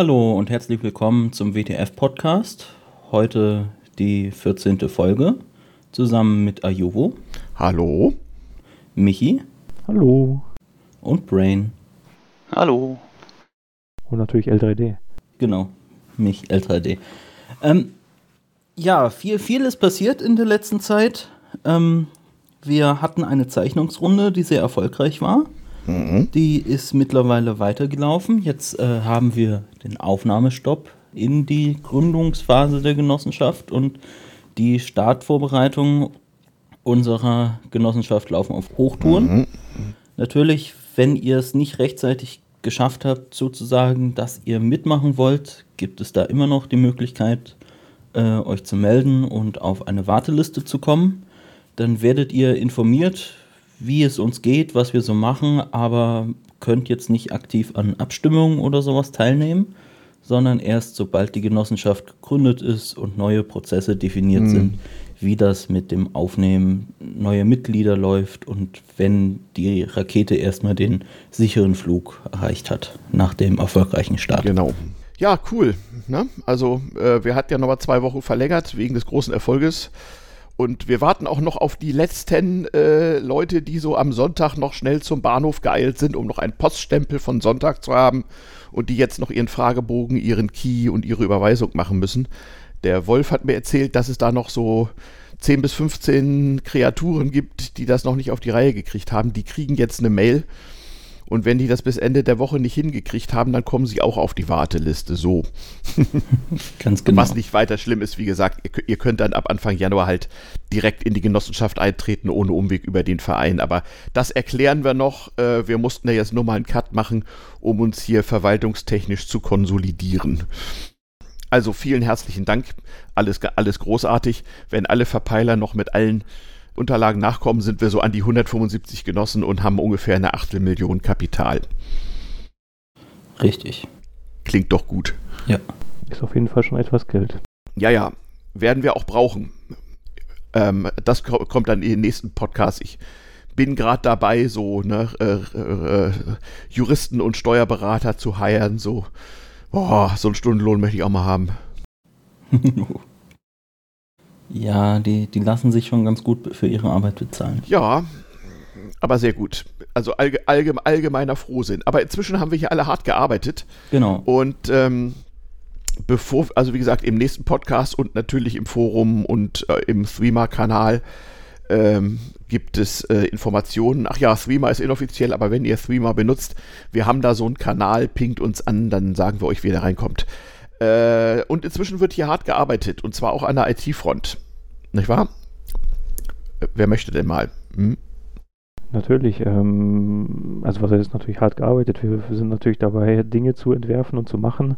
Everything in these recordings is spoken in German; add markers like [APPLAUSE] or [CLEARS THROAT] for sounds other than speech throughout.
Hallo und herzlich willkommen zum WTF Podcast. Heute die 14. Folge zusammen mit Ayuvo. Hallo. Michi. Hallo. Und Brain. Hallo. Und natürlich L3D. Genau, mich L3D. Ähm, ja, viel, viel ist passiert in der letzten Zeit. Ähm, wir hatten eine Zeichnungsrunde, die sehr erfolgreich war. Mhm. Die ist mittlerweile weitergelaufen. Jetzt äh, haben wir den Aufnahmestopp in die Gründungsphase der Genossenschaft und die Startvorbereitungen unserer Genossenschaft laufen auf Hochtouren. Mhm. Natürlich, wenn ihr es nicht rechtzeitig geschafft habt, sozusagen, dass ihr mitmachen wollt, gibt es da immer noch die Möglichkeit, äh, euch zu melden und auf eine Warteliste zu kommen. Dann werdet ihr informiert, wie es uns geht, was wir so machen, aber könnt jetzt nicht aktiv an Abstimmungen oder sowas teilnehmen, sondern erst sobald die Genossenschaft gegründet ist und neue Prozesse definiert mhm. sind, wie das mit dem Aufnehmen neuer Mitglieder läuft und wenn die Rakete erstmal den sicheren Flug erreicht hat nach dem erfolgreichen Start. Genau. Ja, cool. Ne? Also äh, wir hatten ja nochmal zwei Wochen verlängert wegen des großen Erfolges. Und wir warten auch noch auf die letzten äh, Leute, die so am Sonntag noch schnell zum Bahnhof geeilt sind, um noch einen Poststempel von Sonntag zu haben und die jetzt noch ihren Fragebogen, ihren Key und ihre Überweisung machen müssen. Der Wolf hat mir erzählt, dass es da noch so 10 bis 15 Kreaturen gibt, die das noch nicht auf die Reihe gekriegt haben. Die kriegen jetzt eine Mail und wenn die das bis Ende der Woche nicht hingekriegt haben, dann kommen sie auch auf die Warteliste. So. [LAUGHS] Ganz genau. Was nicht weiter schlimm ist, wie gesagt, ihr, ihr, könnt dann ab Anfang Januar halt direkt in die Genossenschaft eintreten, ohne Umweg über den Verein. Aber das erklären wir noch. Äh, wir mussten ja jetzt nur mal einen Cut machen, um uns hier verwaltungstechnisch zu konsolidieren. Also vielen herzlichen Dank. Alles, alles großartig. Wenn alle Verpeiler noch mit allen Unterlagen nachkommen, sind wir so an die 175 Genossen und haben ungefähr eine Achtelmillion Kapital. Richtig. Klingt doch gut. Ja. Ist auf jeden Fall schon etwas Geld. Ja, ja. Werden wir auch brauchen. Ähm, das kommt dann in den nächsten Podcast. Ich bin gerade dabei, so ne, äh, äh, Juristen und Steuerberater zu heiren. So, boah, so einen Stundenlohn möchte ich auch mal haben. [LAUGHS] Ja, die, die lassen sich schon ganz gut für ihre Arbeit bezahlen. Ja, aber sehr gut. Also allge, allgeme, allgemeiner Frohsinn. Aber inzwischen haben wir hier alle hart gearbeitet. Genau. Und ähm, bevor, also wie gesagt, im nächsten Podcast und natürlich im Forum und äh, im Threema-Kanal ähm, gibt es äh, Informationen. Ach ja, Threema ist inoffiziell, aber wenn ihr Threema benutzt, wir haben da so einen Kanal, pinkt uns an, dann sagen wir euch, wie ihr da reinkommt. Äh, und inzwischen wird hier hart gearbeitet und zwar auch an der IT-Front. Nicht wahr? Äh, wer möchte denn mal? Hm? Natürlich, ähm, also was heißt natürlich hart gearbeitet. Wir, wir, sind natürlich dabei, Dinge zu entwerfen und zu machen.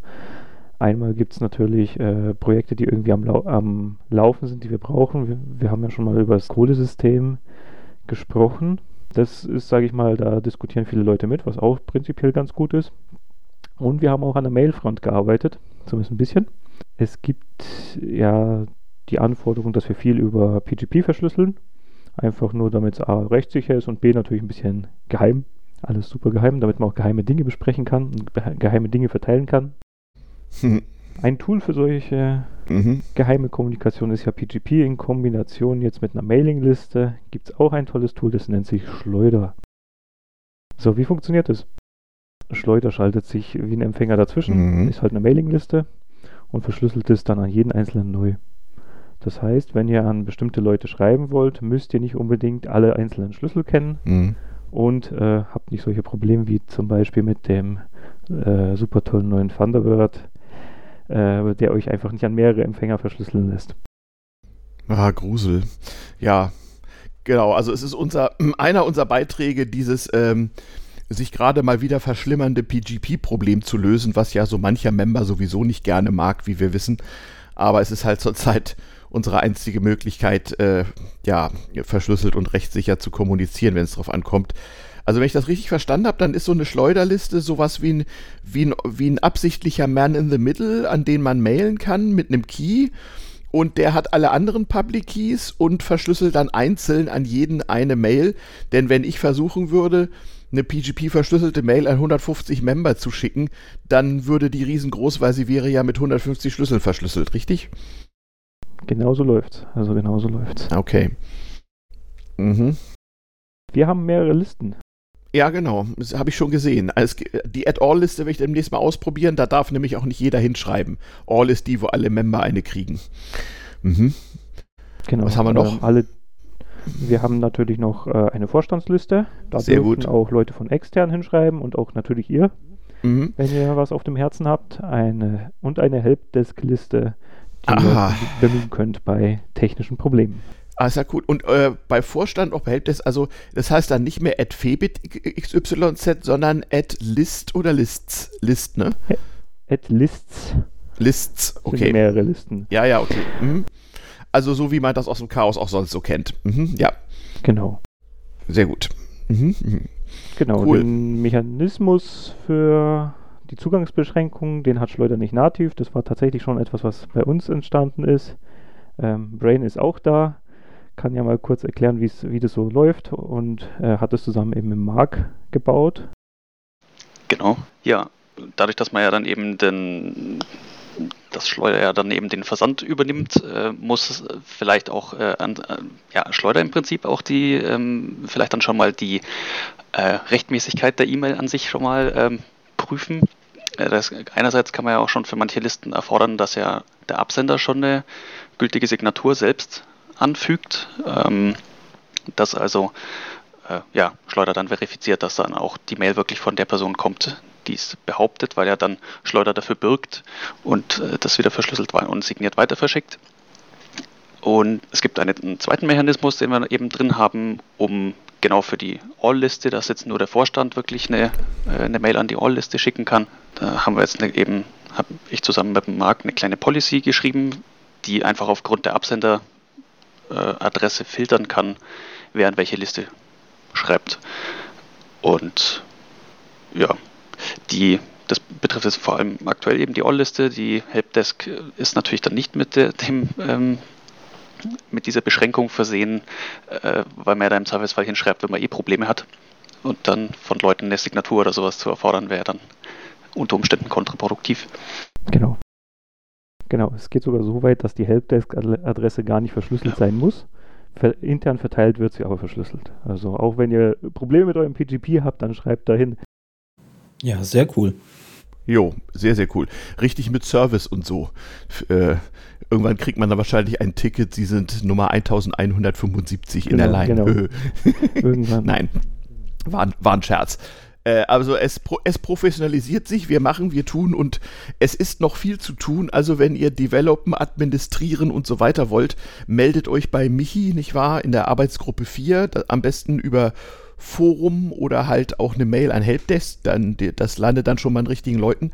Einmal gibt es natürlich äh, Projekte, die irgendwie am, Lau am, Laufen sind, die wir brauchen. Wir, wir haben ja schon mal über das Kohlesystem gesprochen. Das ist, sage ich mal, da diskutieren viele Leute mit, was auch prinzipiell ganz gut ist. Und wir haben auch an der Mailfront gearbeitet, zumindest ein bisschen. Es gibt ja die Anforderung, dass wir viel über PGP verschlüsseln. Einfach nur, damit es A rechtssicher ist und B natürlich ein bisschen geheim. Alles super geheim, damit man auch geheime Dinge besprechen kann und geheime Dinge verteilen kann. Hm. [LAUGHS] Ein Tool für solche mhm. geheime Kommunikation ist ja PGP in Kombination jetzt mit einer Mailingliste. Gibt es auch ein tolles Tool, das nennt sich Schleuder. So, wie funktioniert das? Schleuder schaltet sich wie ein Empfänger dazwischen, mhm. ist halt eine Mailingliste und verschlüsselt es dann an jeden einzelnen neu. Das heißt, wenn ihr an bestimmte Leute schreiben wollt, müsst ihr nicht unbedingt alle einzelnen Schlüssel kennen mhm. und äh, habt nicht solche Probleme wie zum Beispiel mit dem äh, super tollen neuen Thunderbird, äh, der euch einfach nicht an mehrere Empfänger verschlüsseln lässt. Ah, Grusel. Ja, genau. Also es ist unser [CLEARS THROAT] einer unserer Beiträge, dieses ähm, sich gerade mal wieder verschlimmernde PGP-Problem zu lösen, was ja so mancher Member sowieso nicht gerne mag, wie wir wissen. Aber es ist halt zurzeit unsere einzige Möglichkeit, äh, ja, verschlüsselt und rechtssicher zu kommunizieren, wenn es darauf ankommt. Also wenn ich das richtig verstanden habe, dann ist so eine Schleuderliste sowas wie ein, wie, ein, wie ein absichtlicher Man in the Middle, an den man mailen kann mit einem Key. Und der hat alle anderen Public Keys und verschlüsselt dann einzeln an jeden eine Mail. Denn wenn ich versuchen würde, eine PGP-verschlüsselte Mail an 150 Member zu schicken, dann würde die riesengroß, weil sie wäre ja mit 150 Schlüsseln verschlüsselt, richtig? Genauso läuft's. Also genauso läuft's. Okay. Mhm. Wir haben mehrere Listen. Ja, genau. Das habe ich schon gesehen. Also, die Add-All-Liste werde ich demnächst mal ausprobieren. Da darf nämlich auch nicht jeder hinschreiben. All ist die, wo alle Member eine kriegen. Mhm. Genau. Was haben wir noch? Alle, wir haben natürlich noch äh, eine Vorstandsliste. Da Sehr dürfen gut. auch Leute von extern hinschreiben und auch natürlich ihr, Mhm. wenn ihr was auf dem Herzen habt. Eine, und eine Helpdesk-Liste, die Aha. ihr bemühen könnt bei technischen Problemen. Ah, ist ja gut. Und äh, bei Vorstand auch behält das, also das heißt dann nicht mehr at Febit XYZ, sondern at List oder Lists. List, ne? Add Lists Lists, okay. mehrere Listen. Ja, ja, okay. Mhm. Also so wie man das aus dem Chaos auch sonst so kennt. Mhm. Ja, Genau. sehr gut. Mhm. Mhm. Genau, Cool. den Mechanismus für die Zugangsbeschränkung, den hat Schleuder nicht nativ. Das war tatsächlich schon etwas, was bei uns entstanden ist. Ähm, Brain ist auch da, kann ja mal kurz erklären, wie das so läuft und äh, hat es zusammen eben mit Marc gebaut. Genau, ja. Dadurch, dass man ja dann eben den, das Schleuder ja dann eben den Versand übernimmt, äh, muss vielleicht auch äh, an, äh, ja, Schleuder im Prinzip auch die, ähm, vielleicht dann schon mal die äh, Rechtmäßigkeit der E-Mail an sich schon mal ähm, prüfen. Äh, das, einerseits kann man ja auch schon für manche Listen erfordern, dass ja der Absender schon eine gültige Signatur selbst anfügt. Ähm, dass also ja, Schleuder dann verifiziert, dass dann auch die Mail wirklich von der Person kommt, die es behauptet, weil er dann Schleuder dafür birgt und äh, das wieder verschlüsselt und signiert weiter verschickt. Und es gibt einen, einen zweiten Mechanismus, den wir eben drin haben, um genau für die All-Liste, dass jetzt nur der Vorstand wirklich eine, äh, eine Mail an die All-Liste schicken kann. Da haben wir jetzt eine, eben, habe ich zusammen mit Marc eine kleine Policy geschrieben, die einfach aufgrund der Absenderadresse filtern kann, wer an welche Liste schreibt. Und ja, die, das betrifft jetzt vor allem aktuell eben die All-Liste. Die Helpdesk ist natürlich dann nicht mit dem ähm, mit dieser Beschränkung versehen, äh, weil man ja da im Zweifelsfall hinschreibt, wenn man eh Probleme hat. Und dann von Leuten eine Signatur oder sowas zu erfordern, wäre dann unter Umständen kontraproduktiv. Genau. Genau, es geht sogar so weit, dass die Helpdesk-Adresse gar nicht verschlüsselt sein muss. Ver intern verteilt wird sie aber verschlüsselt. Also auch wenn ihr Probleme mit eurem PGP habt, dann schreibt dahin. Ja, sehr cool. Jo, sehr, sehr cool. Richtig mit Service und so. Äh, irgendwann kriegt man dann wahrscheinlich ein Ticket, sie sind Nummer 1175 in der Genau, Line. genau. [LAUGHS] Irgendwann. Nein, war, ein- war ein Scherz. Äh, also es, es professionalisiert sich, wir machen, wir tun und es ist noch viel zu tun. Also wenn ihr developen, administrieren und so weiter wollt, meldet euch bei Michi, nicht wahr, in der Arbeitsgruppe 4, da, am besten über Forum oder halt auch eine Mail an Helpdesk, dann, das landet dann schon mal an richtigen Leuten.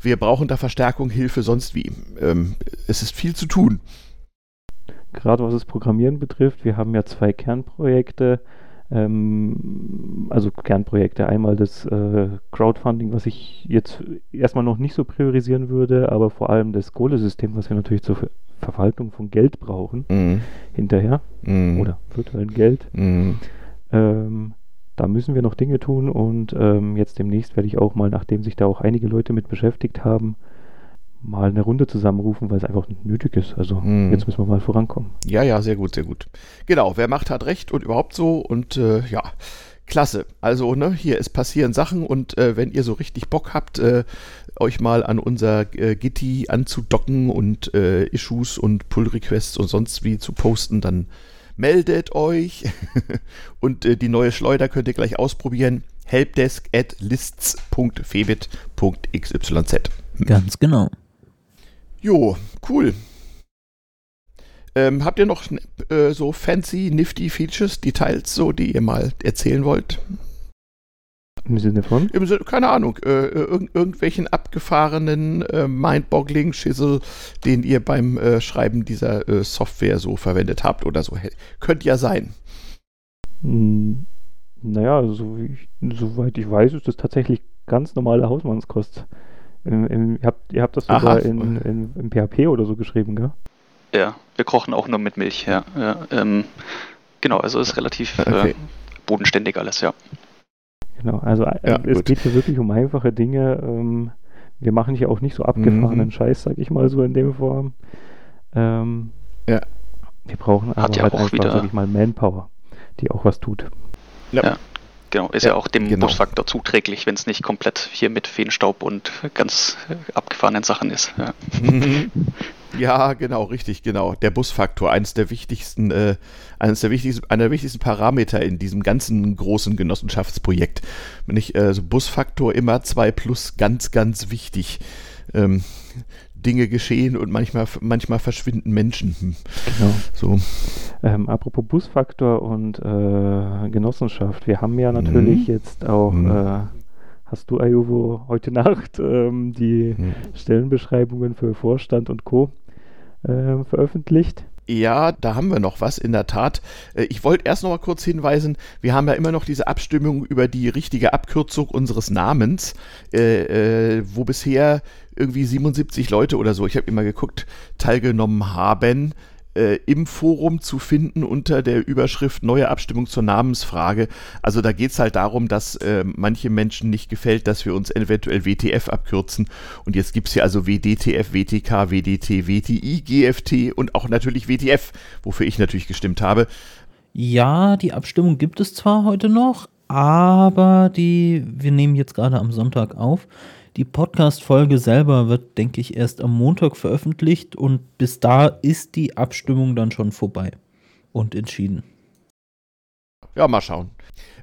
Wir brauchen da Verstärkung, Hilfe, sonst wie. Ähm, es ist viel zu tun. Gerade was das Programmieren betrifft, wir haben ja zwei Kernprojekte. Ähm, also Kernprojekte. Einmal das äh, Crowdfunding, was ich jetzt erstmal noch nicht so priorisieren würde, aber vor allem das Kohle-System, was wir natürlich zur Ver Verwaltung von Geld brauchen, Mhm. hinterher. Mhm. Oder virtuellen Geld. Mhm. Ähm, da müssen wir noch Dinge tun und ähm, jetzt demnächst werde ich auch mal, nachdem sich da auch einige Leute mit beschäftigt haben, mal eine Runde zusammenrufen, weil es einfach nötig ist. Also Hm. jetzt müssen wir mal vorankommen. Ja, ja, sehr gut, sehr gut. Genau, wer macht, hat recht und überhaupt so und äh, ja, klasse. Also, ne, hier, es passieren Sachen und äh, wenn ihr so richtig Bock habt, äh, euch mal an unser äh, Gitti anzudocken und äh, Issues und Pull-Requests und sonst wie zu posten, dann meldet euch [LAUGHS] und äh, die neue Schleuder könnt ihr gleich ausprobieren. Helpdesk at lists.febit.xyz. Ganz genau. Jo, cool. Ähm, habt ihr noch äh, so fancy, nifty Features, Details, so, die ihr mal erzählen wollt? Im Sinne von? Im Sinne, keine Ahnung, äh, irg irgendwelchen abgefahrenen äh, Mindboggling-Schissel, den ihr beim äh, Schreiben dieser äh, Software so verwendet habt oder so. Könnt ja sein. Hm, Naja, so wie ich, soweit ich weiß, ist das tatsächlich ganz normale Hausmannskost. Im, im, ihr, habt, ihr habt das Aha. sogar in, in, im PHP oder so geschrieben, gell? Ja, wir kochen auch nur mit Milch, ja. ja ähm, genau, also ist relativ Okay. äh, bodenständig alles, ja. Genau, also äh, ja, es gut. geht hier wirklich um einfache Dinge. Ähm, wir machen hier auch nicht so abgefahrenen mhm. Scheiß, sag ich mal so in dem Form. Ähm, ja. Wir brauchen aber ja halt einfach wieder wirklich mal Manpower, die auch was tut. Ja. ja. Genau, ist ja, ja auch dem genau. Busfaktor zuträglich, wenn es nicht komplett hier mit Feenstaub und ganz abgefahrenen Sachen ist. Ja. [LAUGHS] [LAUGHS] ja, genau, richtig, genau. Der Busfaktor, eines der wichtigsten, äh, eines der wichtigsten, einer der wichtigsten Parameter in diesem ganzen großen Genossenschaftsprojekt. Wenn ich äh, so Busfaktor immer 2 plus ganz, ganz wichtig. Ähm, Dinge geschehen und manchmal, manchmal verschwinden Menschen. Hm. Genau. So. Ähm, apropos Busfaktor und äh, Genossenschaft, wir haben ja natürlich mhm. jetzt auch, mhm. äh, hast du, Ayuvo, heute Nacht ähm, die mhm. Stellenbeschreibungen für Vorstand und Co. Äh, veröffentlicht. Ja, da haben wir noch was, in der Tat. Äh, ich wollte erst noch mal kurz hinweisen, wir haben ja immer noch diese Abstimmung über die richtige Abkürzung unseres Namens, äh, äh, wo bisher irgendwie 77 Leute oder so, ich habe immer geguckt, teilgenommen haben äh, im Forum zu finden unter der Überschrift Neue Abstimmung zur Namensfrage. Also da geht es halt darum, dass äh, manche Menschen nicht gefällt, dass wir uns eventuell WTF abkürzen. Und jetzt gibt es hier also WDTF, WTK, WDT, WTI, GFT und auch natürlich WTF, wofür ich natürlich gestimmt habe. Ja, die Abstimmung gibt es zwar heute noch, aber die, wir nehmen jetzt gerade am Sonntag auf. Die Podcast-Folge selber wird, denke ich, erst am Montag veröffentlicht und bis da ist die Abstimmung dann schon vorbei und entschieden. Ja, mal schauen.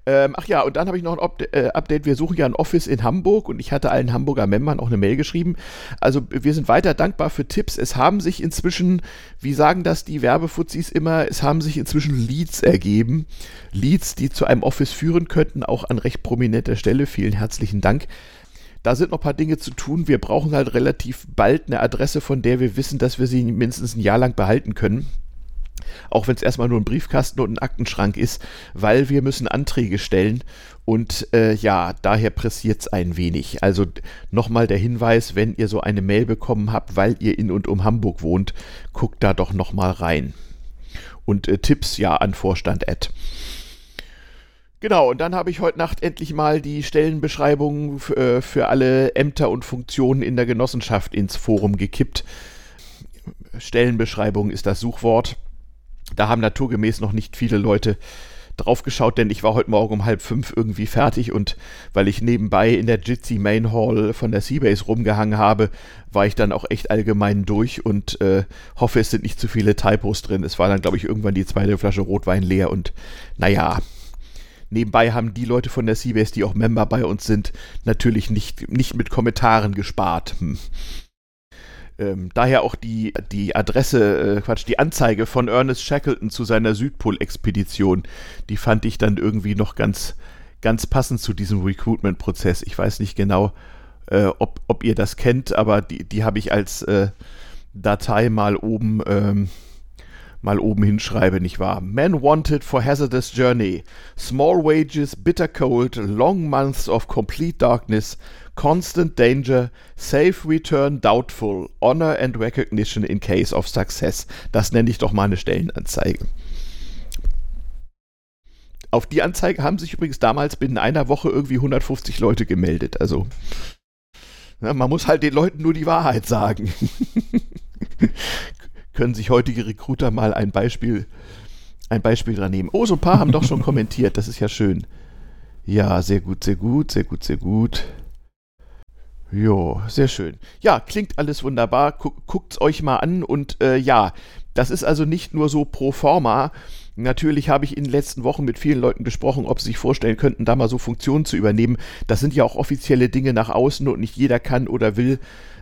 Ähm, ach ja, und dann habe ich noch ein äh, Update. Wir suchen ja ein Office in Hamburg und ich hatte allen Hamburger Membern auch eine Mail geschrieben. Also wir sind weiter dankbar für Tipps. Es haben sich inzwischen, wie sagen das die Werbefuzis immer, es haben sich inzwischen Leads ergeben. Leads, die zu einem Office führen könnten, auch an recht prominenter Stelle. Vielen herzlichen Dank. Da sind noch ein paar Dinge zu tun. Wir brauchen halt relativ bald eine Adresse, von der wir wissen, dass wir sie mindestens ein Jahr lang behalten können. Auch wenn es erstmal nur ein Briefkasten und ein Aktenschrank ist, weil wir müssen Anträge stellen und äh, ja, daher pressiert es ein wenig. Also nochmal der Hinweis, wenn ihr so eine Mail bekommen habt, weil ihr in und um Hamburg wohnt, guckt da doch nochmal rein. Und äh, Tipps ja an Vorstand. Genau, und dann habe ich heute Nacht endlich mal die Stellenbeschreibung äh, für alle Ämter und Funktionen in der Genossenschaft ins Forum gekippt. Stellenbeschreibung ist das Suchwort. Da haben naturgemäß noch nicht viele Leute draufgeschaut, denn ich war heute Morgen um halb fünf irgendwie fertig und weil ich nebenbei in der Jitsi Main Hall von der Seabase rumgehangen habe, war ich dann auch echt allgemein durch und äh, hoffe, es sind nicht zu viele Typos drin. Es war dann, glaube ich, irgendwann die zweite Flasche Rotwein leer und naja, Nebenbei haben die Leute von der Seabase, die auch Member bei uns sind, natürlich nicht, nicht mit Kommentaren gespart. Hm. Ähm, daher auch die, die Adresse, äh, Quatsch, die Anzeige von Ernest Shackleton zu seiner Südpol-Expedition, die fand ich dann irgendwie noch ganz, ganz passend zu diesem Recruitment-Prozess. Ich weiß nicht genau, äh, ob, ob ihr das kennt, aber die, die habe ich als äh, Datei mal oben ähm, mal oben hinschreibe, nicht wahr? Men wanted for hazardous journey. Small wages, bitter cold, long months of complete darkness, constant danger, safe return doubtful, honor and recognition in case of success. Das nenne ich doch mal eine Stellenanzeige. Auf die Anzeige haben sich übrigens damals binnen einer Woche irgendwie 150 Leute gemeldet. Also, man muss halt den Leuten nur die Wahrheit sagen. [LAUGHS] können sich heutige Recruiter mal ein Beispiel, ein Beispiel dran nehmen. Oh, so ein paar haben doch schon kommentiert, das ist ja schön. Ja, sehr gut, sehr gut, sehr gut, sehr gut. Jo, sehr schön. Ja, klingt alles wunderbar. Guckt es euch mal an und äh, ja, das ist also nicht nur so pro forma. Natürlich habe ich in den letzten Wochen mit vielen Leuten gesprochen, ob sie sich vorstellen könnten, da mal so Funktionen zu übernehmen. Das sind ja auch offizielle Dinge nach außen und nicht jeder kann oder will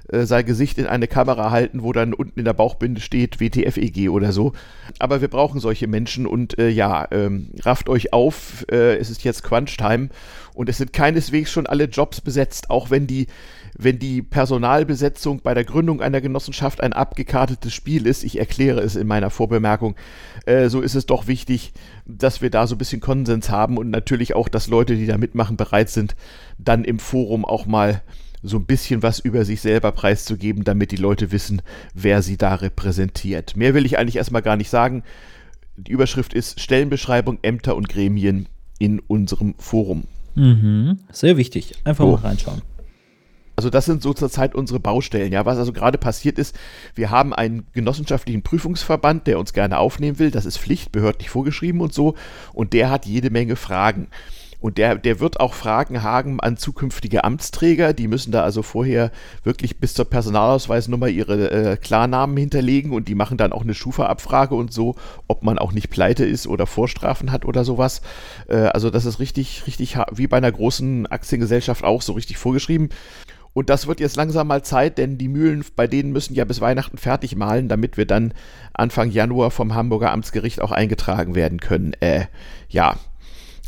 äh, sein Gesicht in eine Kamera halten, wo dann unten in der Bauchbinde steht WTFEG oder so. Aber wir brauchen solche Menschen und äh, ja, ähm, rafft euch auf. Äh, es ist jetzt Crunch-Time und es sind keineswegs schon alle Jobs besetzt, auch wenn die wenn die Personalbesetzung bei der Gründung einer Genossenschaft ein abgekartetes Spiel ist, ich erkläre es in meiner Vorbemerkung, äh, so ist es doch wichtig, dass wir da so ein bisschen Konsens haben und natürlich auch, dass Leute, die da mitmachen, bereit sind, dann im Forum auch mal so ein bisschen was über sich selber preiszugeben, damit die Leute wissen, wer sie da repräsentiert. Mehr will ich eigentlich erstmal gar nicht sagen. Die Überschrift ist Stellenbeschreibung, Ämter und Gremien in unserem Forum. Mhm. Sehr wichtig. Einfach So. mal reinschauen. Also das sind so zurzeit unsere Baustellen. Ja, was also gerade passiert ist, wir haben einen genossenschaftlichen Prüfungsverband, der uns gerne aufnehmen will. Das ist Pflicht, behördlich vorgeschrieben und so. Und der hat jede Menge Fragen. Und der, der wird auch Fragen haben an zukünftige Amtsträger. Die müssen da also vorher wirklich bis zur Personalausweisnummer ihre äh, Klarnamen hinterlegen und die machen dann auch eine Schufa-Abfrage und so, ob man auch nicht pleite ist oder Vorstrafen hat oder sowas. Äh, also das ist richtig, richtig wie bei einer großen Aktiengesellschaft auch so richtig vorgeschrieben. Und das wird jetzt langsam mal Zeit, denn die Mühlen bei denen müssen ja bis Weihnachten fertig malen, damit wir dann Anfang Januar vom Hamburger Amtsgericht auch eingetragen werden können. Äh, ja.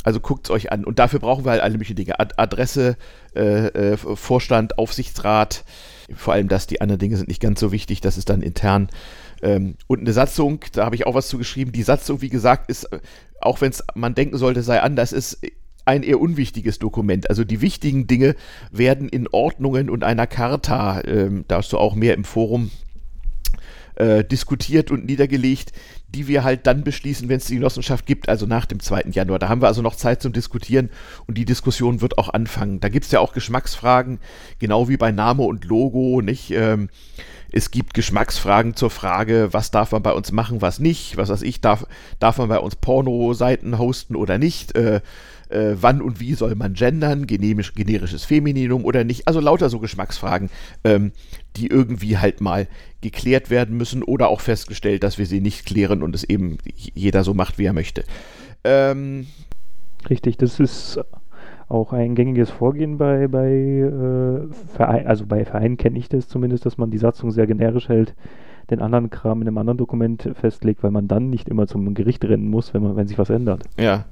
Also guckt's euch an. Und dafür brauchen wir halt alle möglichen Dinge. Ad Adresse, äh, äh, Vorstand, Aufsichtsrat. Vor allem das, die anderen Dinge sind nicht ganz so wichtig. Das ist dann intern. Ähm, und eine Satzung, da habe ich auch was zu geschrieben. Die Satzung, wie gesagt, ist, auch wenn es man denken sollte, sei anders, ist ein eher unwichtiges Dokument. Also die wichtigen Dinge werden in Ordnungen und einer Charta, ähm, da hast du auch mehr im Forum äh, diskutiert und niedergelegt, die wir halt dann beschließen, wenn es die Genossenschaft gibt, also nach dem 2. Januar. Da haben wir also noch Zeit zum Diskutieren und die Diskussion wird auch anfangen. Da gibt es ja auch Geschmacksfragen, genau wie bei Name und Logo, nicht? Ähm, es gibt Geschmacksfragen zur Frage, was darf man bei uns machen, was nicht, was weiß ich, darf, darf man bei uns Porno-Seiten hosten oder nicht, äh, äh, wann und wie soll man gendern, generisch, generisches Femininum oder nicht, also lauter so Geschmacksfragen, ähm, die irgendwie halt mal geklärt werden müssen oder auch festgestellt, dass wir sie nicht klären und es eben jeder so macht, wie er möchte. Ähm, Richtig, das ist auch ein gängiges Vorgehen bei, bei äh, Vereinen, also bei Vereinen kenne ich das zumindest, dass man die Satzung sehr generisch hält, den anderen Kram in einem anderen Dokument festlegt, weil man dann nicht immer zum Gericht rennen muss, wenn man, wenn sich was ändert. Ja.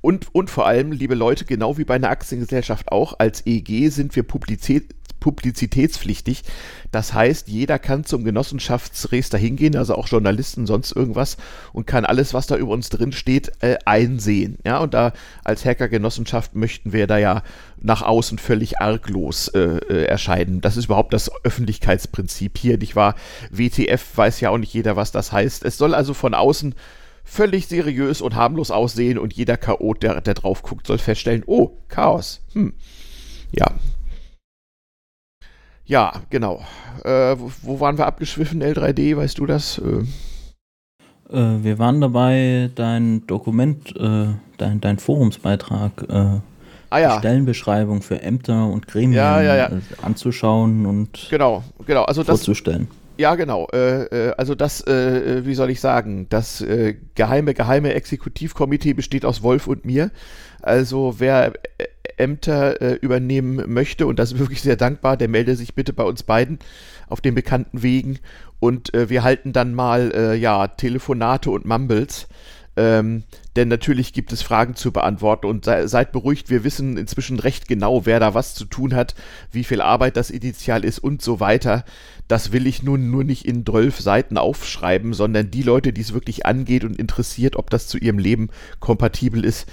Und, und vor allem, liebe Leute, genau wie bei einer Aktiengesellschaft auch, als EG sind wir publizität, publizitätspflichtig. Das heißt, jeder kann zum Genossenschaftsregister hingehen, also auch Journalisten, sonst irgendwas, und kann alles, was da über uns drin steht, äh, einsehen. Ja, und da als Hackergenossenschaft möchten wir da ja nach außen völlig arglos äh, äh, erscheinen. Das ist überhaupt das Öffentlichkeitsprinzip hier, nicht wahr? WTF weiß ja auch nicht jeder, was das heißt. Es soll also von außen völlig seriös und harmlos aussehen und jeder Chaot, der, der drauf guckt, soll feststellen, oh, Chaos. Hm. Ja. Ja, genau. Äh, wo, waren wir abgeschwiffen, L3D, weißt du das? Äh, Äh, wir waren dabei, dein Dokument, äh, dein, dein Forumsbeitrag, äh, ah ja, Stellenbeschreibung für Ämter und Gremien Ja, ja, äh, anzuschauen und genau, genau. Also das, vorzustellen. Ja, genau. Äh, äh, also das, äh, äh, wie soll ich sagen, das äh, geheime, geheime Exekutivkomitee besteht aus Wolf und mir. Also wer äh, Ämter äh, übernehmen möchte, und das ist wirklich sehr dankbar, der melde sich bitte bei uns beiden auf den bekannten Wegen. Und äh, wir halten dann mal, äh, ja, Telefonate und Mumbles. Ähm, denn natürlich gibt es Fragen zu beantworten und sei, seid beruhigt, wir wissen inzwischen recht genau, wer da was zu tun hat, wie viel Arbeit das initial ist und so weiter. Das will ich nun nur nicht in 12 Seiten aufschreiben, sondern die Leute, die es wirklich angeht und interessiert, ob das zu ihrem Leben kompatibel ist,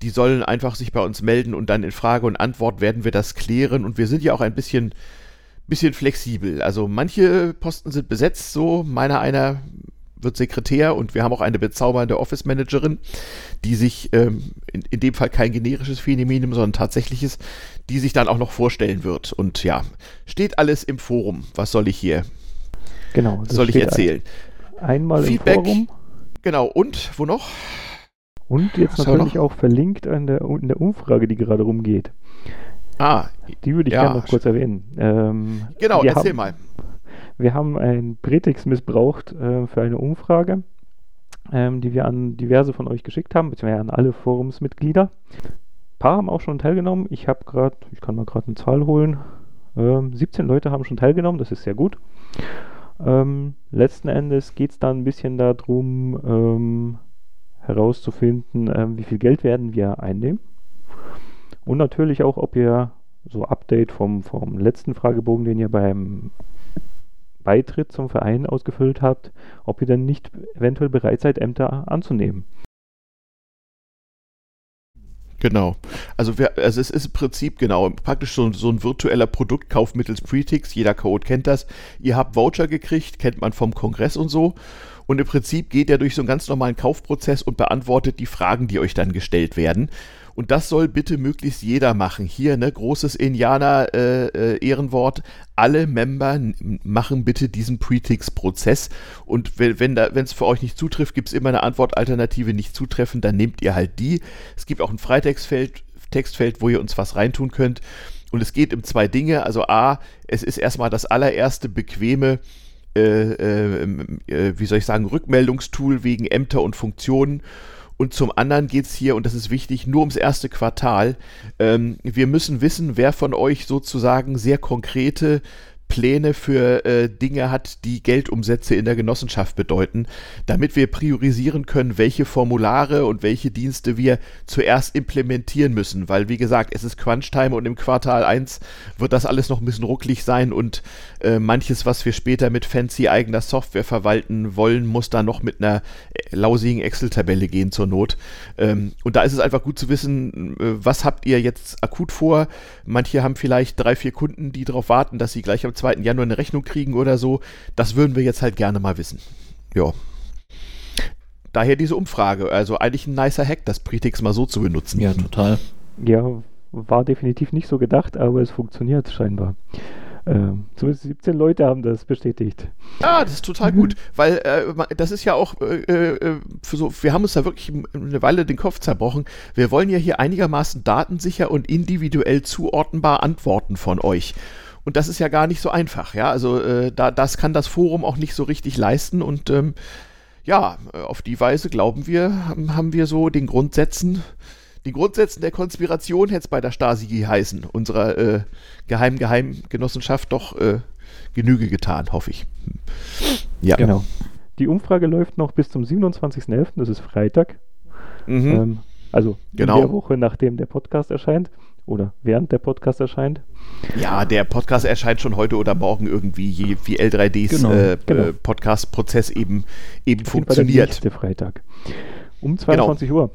die sollen einfach sich bei uns melden und dann in Frage und Antwort werden wir das klären und wir sind ja auch ein bisschen bisschen flexibel. Also manche Posten sind besetzt, so meiner einer wird Sekretär und wir haben auch eine bezaubernde Office-Managerin, die sich ähm, in, in dem Fall kein generisches Phänomen, sondern tatsächliches, die sich dann auch noch vorstellen wird. Und ja, steht alles im Forum. Was soll ich hier, Genau. soll ich erzählen? Einmal Feedback. im Forum Genau, und wo noch? und jetzt Was natürlich auch verlinkt an der, in der Umfrage, die gerade rumgeht. Ah, Die würde ich Ja, gerne noch kurz erwähnen. Ähm, genau, erzähl haben, mal. Wir haben einen Prätext missbraucht äh, für eine Umfrage, ähm, die wir an diverse von euch geschickt haben, beziehungsweise an alle Forumsmitglieder. Ein paar haben auch schon teilgenommen. Ich habe gerade, ich kann mal gerade eine Zahl holen. Ähm, 17 Leute haben schon teilgenommen, das ist sehr gut. Ähm, letzten Endes geht es dann ein bisschen darum, ähm, herauszufinden, ähm, wie viel Geld werden wir einnehmen. Und natürlich auch, ob ihr so Update vom, vom letzten Fragebogen, den ihr beim Beitritt zum Verein ausgefüllt habt, ob ihr denn nicht eventuell bereit seid, Ämter anzunehmen. Genau. Also, wir, also es ist im Prinzip genau praktisch so, so ein virtueller Produktkauf mittels Pretix. Jeder Code kennt das. Ihr habt Voucher gekriegt, kennt man vom Kongress und so. Und im Prinzip geht er durch so einen ganz normalen Kaufprozess und beantwortet die Fragen, die euch dann gestellt werden. Und das soll bitte möglichst jeder machen. Hier, ne, großes Indianer-Ehrenwort. Äh, äh, Alle Member machen bitte diesen Pretix-Prozess. Und wenn wenn es für euch nicht zutrifft, gibt es immer eine Antwortalternative nicht zutreffen, dann nehmt ihr halt die. Es gibt auch ein Freitextfeld, Textfeld, wo ihr uns was reintun könnt. Und es geht um zwei Dinge. Also A, es ist erstmal das allererste bequeme, äh, äh, äh, wie soll ich sagen, Rückmeldungstool wegen Ämter und Funktionen. Und zum anderen geht es hier, und das ist wichtig, nur ums erste Quartal. Ähm, wir müssen wissen, wer von euch sozusagen sehr konkrete Pläne für äh, Dinge hat, die Geldumsätze in der Genossenschaft bedeuten, damit wir priorisieren können, welche Formulare und welche Dienste wir zuerst implementieren müssen. Weil, wie gesagt, es ist Crunch-Time und im Quartal 1 wird das alles noch ein bisschen rucklig sein und äh, manches, was wir später mit fancy eigener Software verwalten wollen, muss da noch mit einer äh, lausigen Excel-Tabelle gehen zur Not. Ähm, und da ist es einfach gut zu wissen, äh, was habt ihr jetzt akut vor? Manche haben vielleicht drei, vier Kunden, die darauf warten, dass sie gleich am 2. Januar eine Rechnung kriegen oder so. Das würden wir jetzt halt gerne mal wissen. Ja. Daher diese Umfrage. Also eigentlich ein nicer Hack, das Pretix mal so zu benutzen. Ja, total. Ja, war definitiv nicht so gedacht, aber es funktioniert scheinbar. Ähm, zumindest 17 Leute haben das bestätigt. Ja, das ist total gut, weil äh, das ist ja auch äh, äh, für so, wir haben uns da wirklich eine Weile den Kopf zerbrochen. Wir wollen ja hier einigermaßen datensicher und individuell zuordnenbar antworten von euch. Und das ist ja gar nicht so einfach, ja. Also äh, da, das kann das Forum auch nicht so richtig leisten. Und ähm, ja, auf die Weise glauben wir, haben, wir so den Grundsätzen, den Grundsätzen der Konspiration hätte es bei der Stasi heißen, unserer äh, geheim geheim Genossenschaft doch äh, Genüge getan, hoffe ich. Ja. Genau. Die Umfrage läuft noch bis zum 27.11., das ist Freitag. Mhm. Ähm, also genau. in der Woche, nachdem der Podcast erscheint oder während der Podcast erscheint. Ja, der Podcast erscheint schon heute oder morgen irgendwie, je, wie L3Ds genau, äh, genau. Äh, Podcast-Prozess eben, eben funktioniert. Der Freitag. Um 22 genau. Uhr.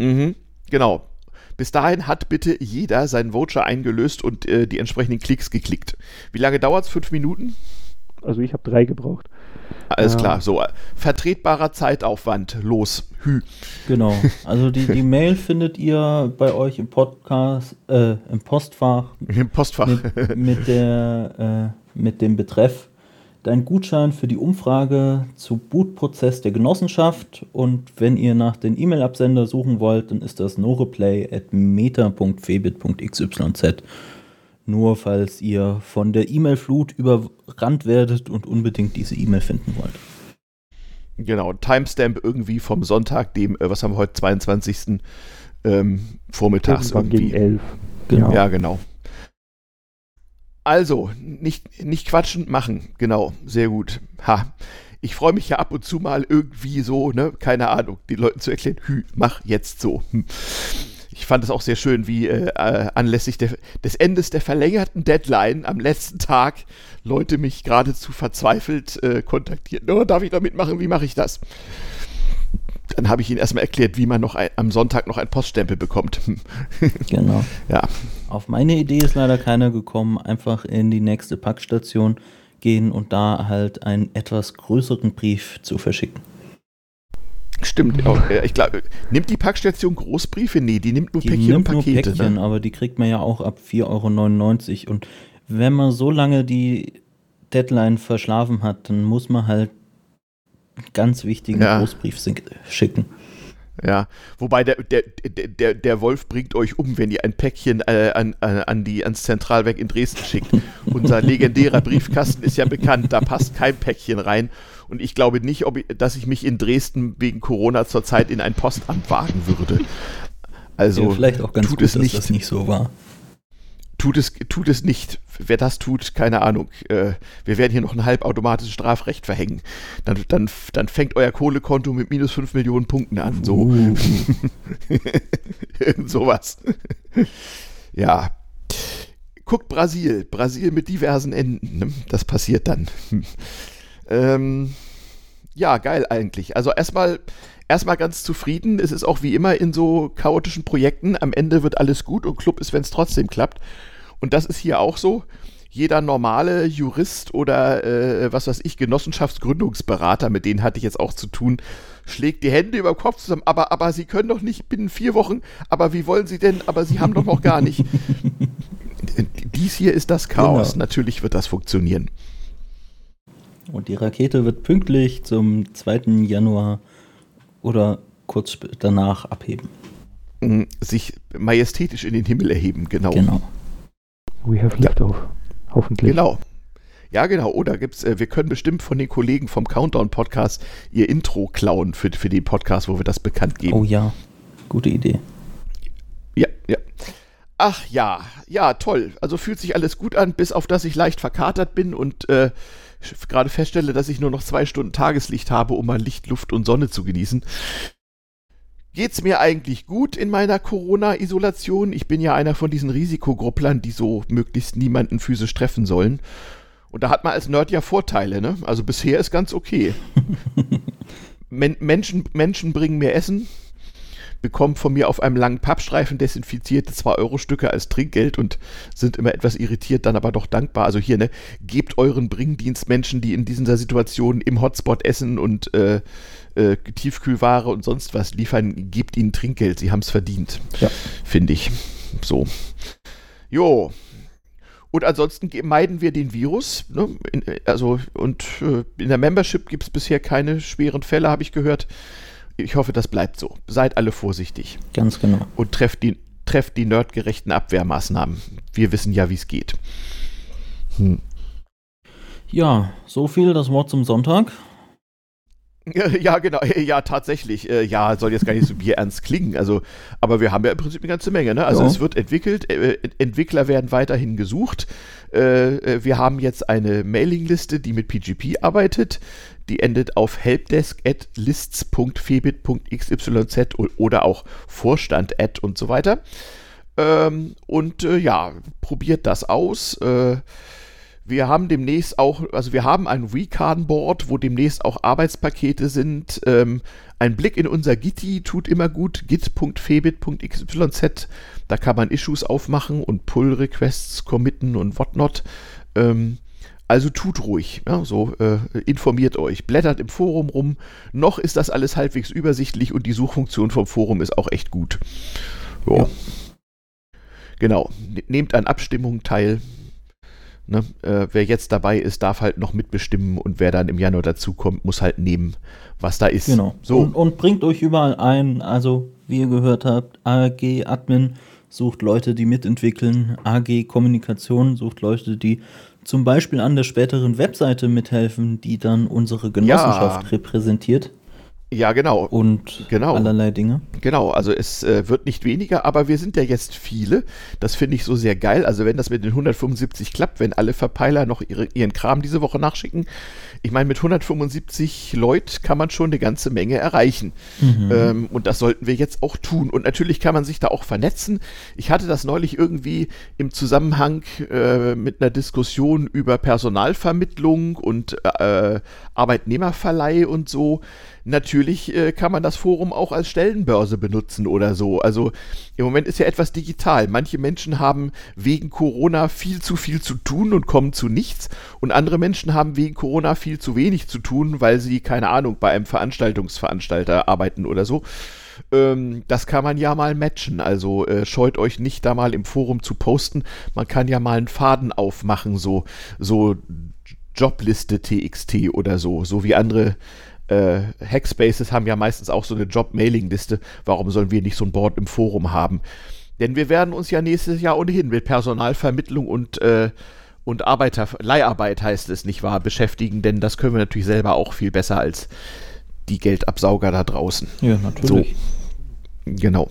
Mhm, genau. Bis dahin hat bitte jeder seinen Voucher eingelöst und äh, die entsprechenden Klicks geklickt. Wie lange dauert es? Fünf Minuten? Also ich habe drei gebraucht. Alles klar, so vertretbarer Zeitaufwand, los, hü. Genau, [LAUGHS] also die, die Mail findet ihr bei euch im Podcast, äh, im Postfach. Im Postfach. Mit, mit der, äh, mit dem Betreff dein Gutschein für die Umfrage zu Bootprozess der Genossenschaft und wenn ihr nach den E-Mail-Absender suchen wollt, dann ist das noreplay at meta.febit.xyz nur falls ihr von der E-Mail-Flut überrannt werdet und unbedingt diese E-Mail finden wollt. Genau, Timestamp irgendwie vom Sonntag, dem, äh, was haben wir heute, 22. Ähm, vormittags Irgendwann irgendwie. Gegen 11. Genau. Ja, genau. Also, nicht, nicht quatschen, machen. Genau, sehr gut. Ha. Ich freue mich ja ab und zu mal irgendwie so, ne, keine Ahnung, den Leuten zu erklären, hü, mach jetzt so. Hm ich fand es auch sehr schön, wie äh, äh, anlässlich der, des Endes der verlängerten Deadline am letzten Tag Leute mich geradezu verzweifelt äh, kontaktierten. Oh, darf ich da mitmachen? Wie mache ich das? Dann habe ich ihnen erstmal erklärt, wie man noch ein, am Sonntag noch einen Poststempel bekommt. [LAUGHS] genau. Ja. Auf meine Idee ist leider keiner gekommen. Einfach in die nächste Packstation gehen und da halt einen etwas größeren Brief zu verschicken. Stimmt, auch, ich glaube, nimmt die Packstation Großbriefe? Nee, die nimmt nur die Päckchen nimmt und Pakete. Nur Päckchen, ne? aber die kriegt man ja auch ab 4,99 Euro. Und wenn man so lange die Deadline verschlafen hat, dann muss man halt einen ganz wichtigen ja. Großbrief schicken. Ja, wobei der, der, der, der Wolf bringt euch um, wenn ihr ein Päckchen äh, an, äh, an die, ans Zentralwerk in Dresden schickt. [LAUGHS] Unser legendärer Briefkasten ist ja bekannt, da passt kein Päckchen rein. Und ich glaube nicht, ob ich, dass ich mich in Dresden wegen Corona zurzeit in ein Postamt wagen würde. Also ja, vielleicht auch ganz tut gut, es nicht. dass das nicht so war. Tut es, tut es nicht. Wer das tut, keine Ahnung. Äh, wir werden hier noch ein halbautomatisches Strafrecht verhängen. Dann, dann, dann fängt euer Kohlekonto mit minus 5 Millionen Punkten an. So. Uh. [LAUGHS] Irgend sowas. ja. Guckt Brasil. Brasil mit diversen Enden. Ne? Das passiert dann. Ähm, ja, geil eigentlich. Also erstmal erstmal ganz zufrieden. Es ist auch wie immer in so chaotischen Projekten. Am Ende wird alles gut und Club ist, wenn es trotzdem klappt. Und das ist hier auch so. jeder normale Jurist oder äh, was weiß ich, Genossenschaftsgründungsberater, mit denen hatte ich jetzt auch zu tun, schlägt die Hände über den Kopf zusammen. Aber, aber Sie können doch nicht binnen vier Wochen, aber wie wollen Sie denn, aber Sie haben doch noch gar nicht. [LAUGHS] Dies hier ist das Chaos. Genau. Natürlich wird das funktionieren. Und die Rakete wird pünktlich zum 2. Januar oder kurz danach abheben. Mm, sich majestätisch in den Himmel erheben, genau. Genau. We have leftover. Ja. Hoffentlich. Genau. Ja, genau. Oder gibt's, äh, wir können bestimmt von den Kollegen vom Countdown-Podcast ihr Intro klauen für, für den Podcast, wo wir das bekannt geben. Oh ja, gute Idee. Ja, ja. Ach ja, ja, toll. Also fühlt sich alles gut an, bis auf dass ich leicht verkatert bin und äh, gerade feststelle, dass ich nur noch zwei Stunden Tageslicht habe, um mal Licht, Luft und Sonne zu genießen. Geht's mir eigentlich gut in meiner Corona-Isolation? Ich bin ja einer von diesen Risikogrupplern, die so möglichst niemanden physisch treffen sollen. Und da hat man als Nerd ja Vorteile, ne? Also bisher ist ganz okay. [LAUGHS] Men Menschen, Menschen bringen mir Essen, bekommen von mir auf einem langen Pappstreifen desinfizierte 2-Euro-Stücke als Trinkgeld und sind immer etwas irritiert, dann aber doch dankbar. Also hier, ne, gebt euren Bringdienst Menschen, die in dieser Situation im Hotspot essen und äh, äh, Tiefkühlware und sonst was liefern, gebt ihnen Trinkgeld. Sie haben es verdient, ja. finde ich. So. Jo, und ansonsten meiden wir den Virus. Ne? In, also, und äh, in der Membership gibt es bisher keine schweren Fälle, habe ich gehört ich hoffe, das bleibt so. Seid alle vorsichtig. Ganz genau. Und trefft die, trefft die nerdgerechten Abwehrmaßnahmen. Wir wissen ja, wie es geht. Hm. Ja, so viel das Wort zum Sonntag. [LAUGHS] Ja, genau, ja, tatsächlich. Äh, ja, soll jetzt gar nicht so [LAUGHS] bierernst klingen. Also, aber wir haben ja im Prinzip eine ganze Menge. Ne? Also ja. es wird entwickelt, äh, Entwickler werden weiterhin gesucht. Äh, wir haben jetzt eine Mailingliste, die mit PGP arbeitet. Die endet auf helpdesk.lists.febit.xyz oder auch Vorstand und so weiter. Ähm, und ja, probiert das aus. Wir haben demnächst auch, also wir haben ein Recon-Board, wo demnächst auch Arbeitspakete sind. Ähm, ein Blick in unser Gitti tut immer gut, git.febit.xyz. Da kann man Issues aufmachen und Pull-Requests committen und whatnot. Ähm, also tut ruhig, ja, so äh, informiert euch, blättert im Forum rum. Noch ist das alles halbwegs übersichtlich und die Suchfunktion vom Forum ist auch echt gut. Ja. Genau, nehmt an Abstimmungen teil. Ne? Äh, wer jetzt dabei ist, darf halt noch mitbestimmen und wer dann im Januar dazukommt, muss halt nehmen, was da ist. Genau. So. Und, und bringt euch überall ein, also wie ihr gehört habt, AG Admin sucht Leute, die mitentwickeln, AG Kommunikation sucht Leute, die zum Beispiel an der späteren Webseite mithelfen, die dann unsere Genossenschaft ja. repräsentiert. Ja, genau. Und genau. allerlei Dinge. Genau, also es äh, wird nicht weniger, aber wir sind ja jetzt viele. Das finde ich so sehr geil. Also wenn das mit den 175 klappt, wenn alle Verpeiler noch ihre, ihren Kram diese Woche nachschicken, ich meine, mit 175 Leuten kann man schon eine ganze Menge erreichen. Mhm. Ähm, und das sollten wir jetzt auch tun. Und natürlich kann man sich da auch vernetzen. Ich hatte das neulich irgendwie im Zusammenhang äh, mit einer Diskussion über Personalvermittlung und äh, Arbeitnehmerverleih und so. Natürlich äh, kann man das Forum auch als Stellenbörse benutzen oder so. Also im Moment ist ja etwas digital. Manche Menschen haben wegen Corona viel zu viel zu tun und kommen zu nichts. Und andere Menschen haben wegen Corona viel zu wenig zu tun, weil sie, keine Ahnung, bei einem Veranstaltungsveranstalter arbeiten oder so ähm, das kann man ja mal matchen. Also äh, scheut euch nicht da mal im Forum zu posten. Man kann ja mal einen Faden aufmachen, so, so Jobliste TXT oder so, so wie andere äh, Hackspaces haben ja meistens auch so eine Job-Mailing-Liste. Warum sollen wir nicht so ein Board im Forum haben? Denn wir werden uns ja nächstes Jahr ohnehin mit Personalvermittlung und, äh, und Arbeiter, Leiharbeit heißt es, nicht wahr, beschäftigen, denn das können wir natürlich selber auch viel besser als die Geldabsauger da draußen. Ja, natürlich. So, genau.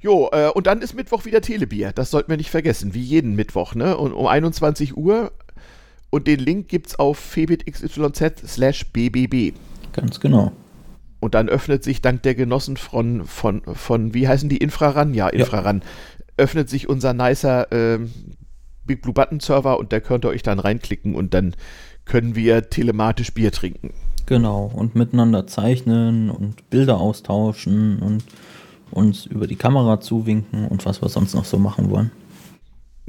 Jo, äh, und dann ist Mittwoch wieder Telebier. Das sollten wir nicht vergessen, wie jeden Mittwoch, ne? Und um 21 Uhr und den Link gibt es auf febitxyz slash bbb. Ganz genau. Und dann öffnet sich dank der Genossen von, von, von wie heißen die, Infraran? Ja, Infraran. Ja. Öffnet sich unser nicer äh, Big Blue Button Server und da könnt ihr euch dann reinklicken und dann können wir telematisch Bier trinken. Genau, und miteinander zeichnen und Bilder austauschen und uns über die Kamera zuwinken und was wir sonst noch so machen wollen.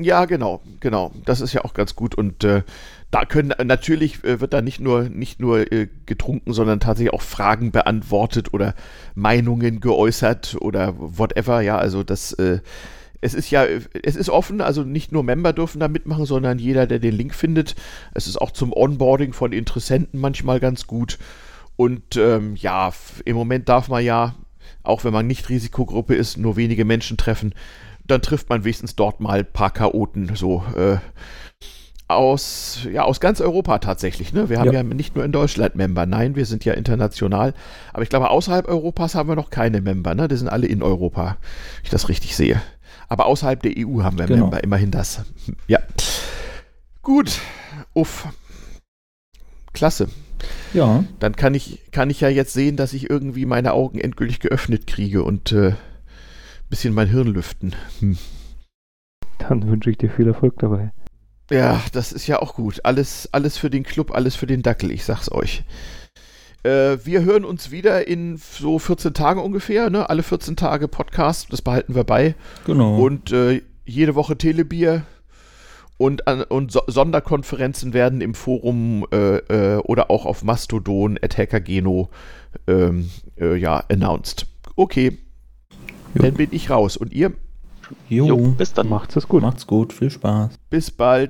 Ja, genau, genau. Das ist ja auch ganz gut. Und äh, da können natürlich äh, wird da nicht nur nicht nur äh, getrunken, sondern tatsächlich auch Fragen beantwortet oder Meinungen geäußert oder whatever. Ja, also das äh, es ist ja, es ist offen, also nicht nur Member dürfen da mitmachen, sondern jeder, der den Link findet. Es ist auch zum Onboarding von Interessenten manchmal ganz gut. Und ähm, ja, im Moment darf man ja, auch wenn man nicht Risikogruppe ist, nur wenige Menschen treffen. Dann trifft man wenigstens dort mal ein paar Chaoten, so äh, aus, ja, aus ganz Europa tatsächlich. Ne? Wir haben ja. ja nicht nur in Deutschland Member, nein, wir sind ja international. Aber ich glaube, außerhalb Europas haben wir noch keine Member. Ne? Die sind alle in Europa, wenn ich das richtig sehe. Aber außerhalb der EU haben wir genau. Member, immerhin das. Ja. Gut. Uff. Klasse. Ja. Dann kann ich, kann ich ja jetzt sehen, dass ich irgendwie meine Augen endgültig geöffnet kriege und äh, bisschen mein Hirn lüften. Hm. Dann wünsche ich dir viel Erfolg dabei. Ja, das ist ja auch gut. Alles, alles für den Club, alles für den Dackel, ich sag's euch. Äh, wir hören uns wieder in so 14 Tagen ungefähr, ne? Alle 14 Tage Podcast, das behalten wir bei. Genau. Und äh, jede Woche Telebier und, und so Sonderkonferenzen werden im Forum äh, äh, oder auch auf Mastodon, Attackergeno, ähm, äh, ja, announced. Okay. Jo. Dann bin ich raus. Und ihr? Jo. jo. bis dann. Macht's es gut. Macht's gut. Viel Spaß. Bis bald.